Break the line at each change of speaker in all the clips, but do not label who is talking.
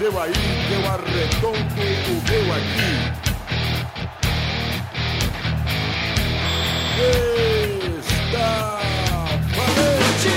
seu aí, eu arredondo o meu aqui. Está valente!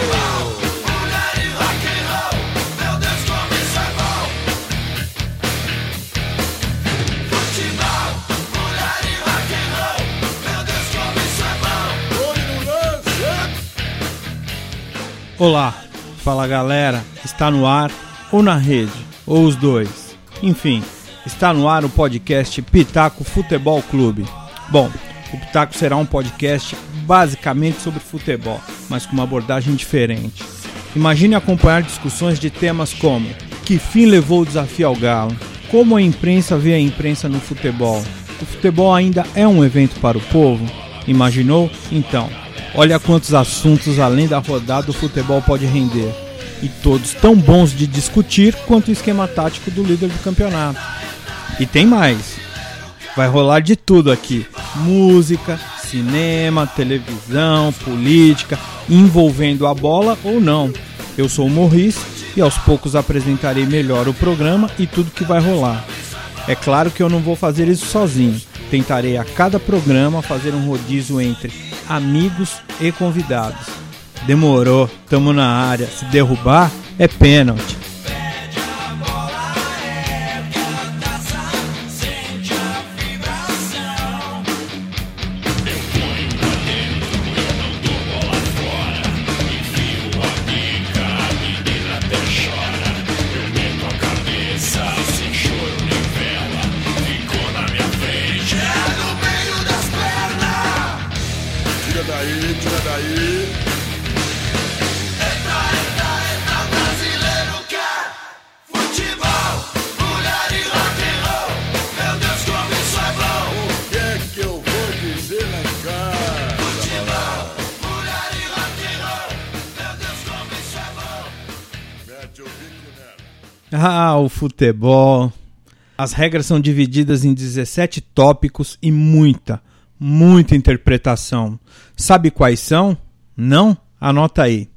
Olá, fala galera, está no ar ou na rede, ou os dois. Enfim, está no ar o podcast Pitaco Futebol Clube. Bom, o Pitaco será um podcast basicamente sobre futebol, mas com uma abordagem diferente. Imagine acompanhar discussões de temas como que fim levou o desafio ao Galo, como a imprensa vê a imprensa no futebol, o futebol ainda é um evento para o povo? Imaginou? Então, olha quantos assuntos além da rodada o futebol pode render. E todos tão bons de discutir quanto o esquema tático do líder do campeonato. E tem mais. Vai rolar de tudo aqui: música, cinema, televisão, política, envolvendo a bola ou não. Eu sou o Morris e aos poucos apresentarei melhor o programa e tudo que vai rolar. É claro que eu não vou fazer isso sozinho. Tentarei a cada programa fazer um rodízio entre amigos e convidados. Demorou, tamo na área. Se derrubar, é pênalti.
Tira daí, tira daí.
Ah, o futebol. As regras são divididas em 17 tópicos e muita, muita interpretação. Sabe quais são? Não? Anota aí.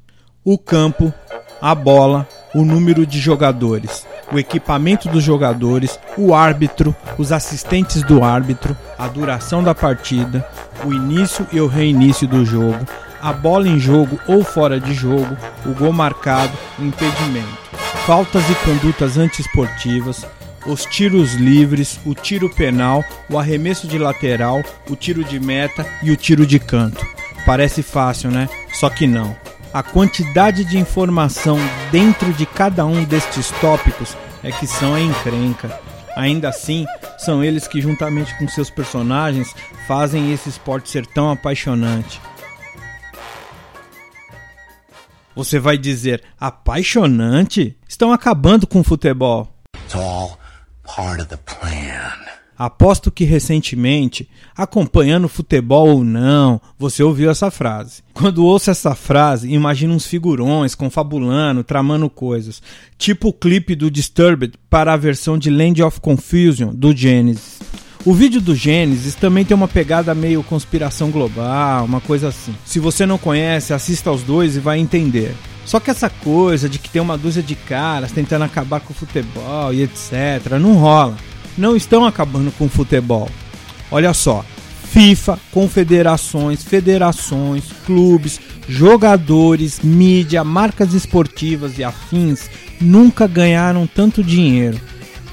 O campo, a bola, o número de jogadores, o equipamento dos jogadores, o árbitro, os assistentes do árbitro, a duração da partida, o início e o reinício do jogo, a bola em jogo ou fora de jogo, o gol marcado, o impedimento, faltas e condutas antiesportivas, os tiros livres, o tiro penal, o arremesso de lateral, o tiro de meta e o tiro de canto. Parece fácil, né? Só que não. A quantidade de informação dentro de cada um destes tópicos é que são a encrenca. Ainda assim, são eles que, juntamente com seus personagens, fazem esse esporte ser tão apaixonante. Você vai dizer, apaixonante? Estão acabando com o futebol. Aposto que recentemente, acompanhando futebol ou não, você ouviu essa frase. Quando ouço essa frase, imagino uns figurões confabulando, tramando coisas, tipo o clipe do Disturbed para a versão de Land of Confusion do Genesis. O vídeo do Gênesis também tem uma pegada meio conspiração global, uma coisa assim. Se você não conhece, assista aos dois e vai entender. Só que essa coisa de que tem uma dúzia de caras tentando acabar com o futebol e etc, não rola. Não estão acabando com o futebol. Olha só, FIFA, confederações, federações, clubes, jogadores, mídia, marcas esportivas e afins nunca ganharam tanto dinheiro.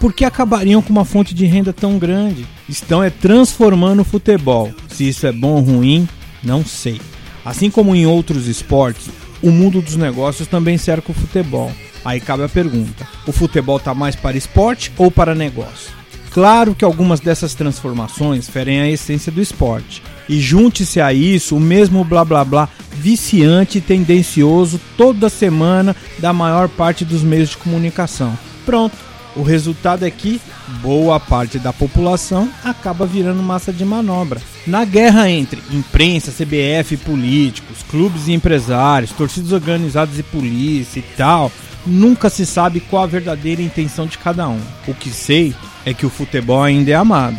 Por que acabariam com uma fonte de renda tão grande? Estão é transformando o futebol. Se isso é bom ou ruim, não sei. Assim como em outros esportes, o mundo dos negócios também cerca o futebol. Aí cabe a pergunta: o futebol está mais para esporte ou para negócio? Claro que algumas dessas transformações ferem a essência do esporte. E junte-se a isso o mesmo blá blá blá viciante e tendencioso toda semana da maior parte dos meios de comunicação. Pronto. O resultado é que boa parte da população acaba virando massa de manobra. Na guerra entre imprensa, CBF, políticos, clubes e empresários, torcidas organizadas e polícia e tal, nunca se sabe qual a verdadeira intenção de cada um. O que sei é que o futebol ainda é amado.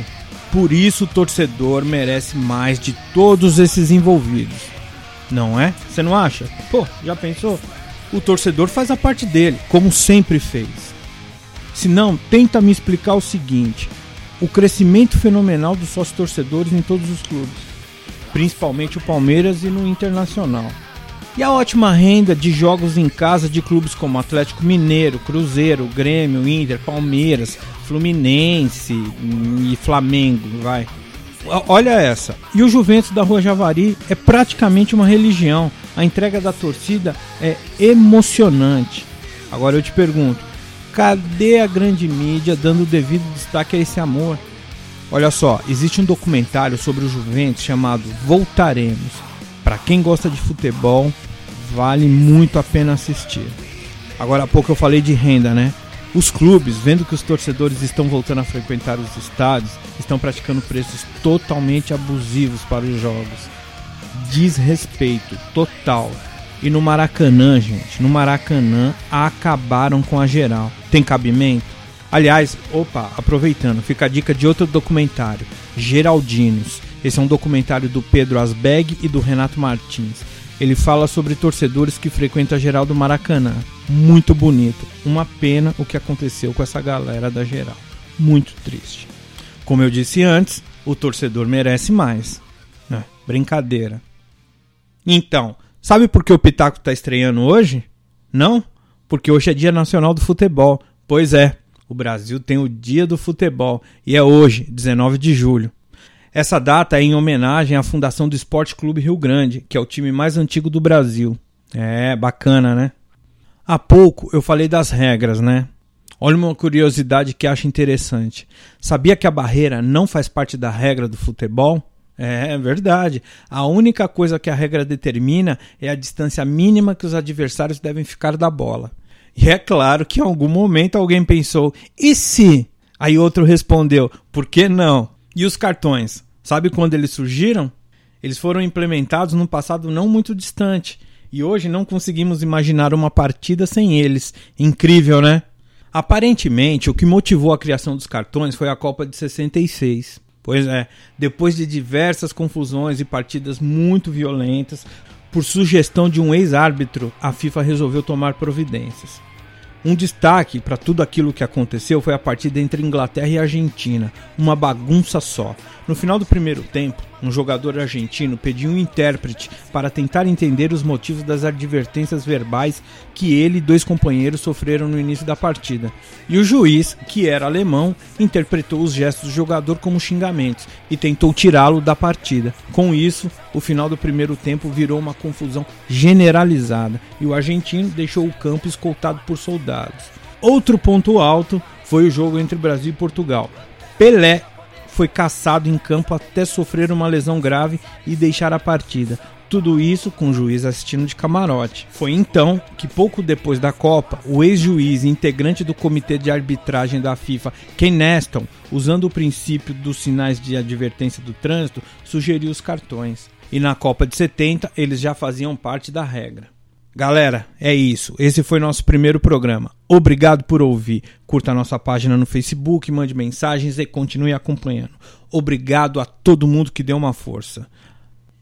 Por isso o torcedor merece mais de todos esses envolvidos. Não é? Você não acha? Pô, já pensou? O torcedor faz a parte dele, como sempre fez. Se não, tenta me explicar o seguinte: o crescimento fenomenal dos sócios torcedores em todos os clubes, principalmente o Palmeiras e no Internacional. E a ótima renda de jogos em casa de clubes como Atlético Mineiro, Cruzeiro, Grêmio, Inter, Palmeiras, Fluminense e Flamengo, vai. Olha essa. E o Juventus da Rua Javari é praticamente uma religião. A entrega da torcida é emocionante. Agora eu te pergunto, cadê a grande mídia dando o devido destaque a esse amor? Olha só, existe um documentário sobre o Juventus chamado Voltaremos. Para quem gosta de futebol, vale muito a pena assistir. Agora há pouco eu falei de renda, né? Os clubes, vendo que os torcedores estão voltando a frequentar os estádios, estão praticando preços totalmente abusivos para os jogos. Desrespeito total. E no Maracanã, gente, no Maracanã acabaram com a geral. Tem cabimento? Aliás, opa, aproveitando, fica a dica de outro documentário, Geraldinos. Esse é um documentário do Pedro Asbeg e do Renato Martins. Ele fala sobre torcedores que frequentam a geral do Maracanã. Muito bonito. Uma pena o que aconteceu com essa galera da geral. Muito triste. Como eu disse antes, o torcedor merece mais. É, brincadeira. Então, sabe por que o Pitaco está estreando hoje? Não? Porque hoje é Dia Nacional do Futebol. Pois é, o Brasil tem o Dia do Futebol e é hoje, 19 de julho. Essa data é em homenagem à fundação do Esporte Clube Rio Grande, que é o time mais antigo do Brasil. É, bacana, né? Há pouco eu falei das regras, né? Olha uma curiosidade que acho interessante. Sabia que a barreira não faz parte da regra do futebol? É verdade. A única coisa que a regra determina é a distância mínima que os adversários devem ficar da bola. E é claro que em algum momento alguém pensou: e se? Aí outro respondeu: por que não? E os cartões? Sabe quando eles surgiram? Eles foram implementados num passado não muito distante e hoje não conseguimos imaginar uma partida sem eles. Incrível, né? Aparentemente, o que motivou a criação dos cartões foi a Copa de 66. Pois é, depois de diversas confusões e partidas muito violentas, por sugestão de um ex-árbitro, a FIFA resolveu tomar providências. Um destaque para tudo aquilo que aconteceu foi a partida entre Inglaterra e Argentina, uma bagunça só. No final do primeiro tempo, um jogador argentino pediu um intérprete para tentar entender os motivos das advertências verbais que ele e dois companheiros sofreram no início da partida. E o juiz, que era alemão, interpretou os gestos do jogador como xingamentos e tentou tirá-lo da partida. Com isso, o final do primeiro tempo virou uma confusão generalizada e o argentino deixou o campo escoltado por soldados. Outro ponto alto foi o jogo entre Brasil e Portugal. Pelé foi caçado em campo até sofrer uma lesão grave e deixar a partida. Tudo isso com o juiz assistindo de camarote. Foi então que, pouco depois da Copa, o ex-juiz e integrante do comitê de arbitragem da FIFA, Ken Neston, usando o princípio dos sinais de advertência do trânsito, sugeriu os cartões. E na Copa de 70 eles já faziam parte da regra. Galera, é isso. Esse foi nosso primeiro programa. Obrigado por ouvir. Curta a nossa página no Facebook, mande mensagens e continue acompanhando. Obrigado a todo mundo que deu uma força.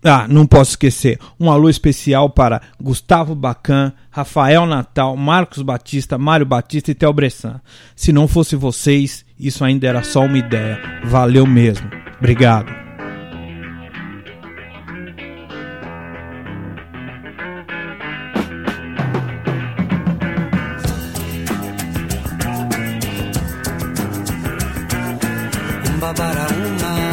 Ah, não posso esquecer. Um alô especial para Gustavo Bacan, Rafael Natal, Marcos Batista, Mário Batista e Theo Bressan. Se não fosse vocês, isso ainda era só uma ideia. Valeu mesmo. Obrigado.
Para uma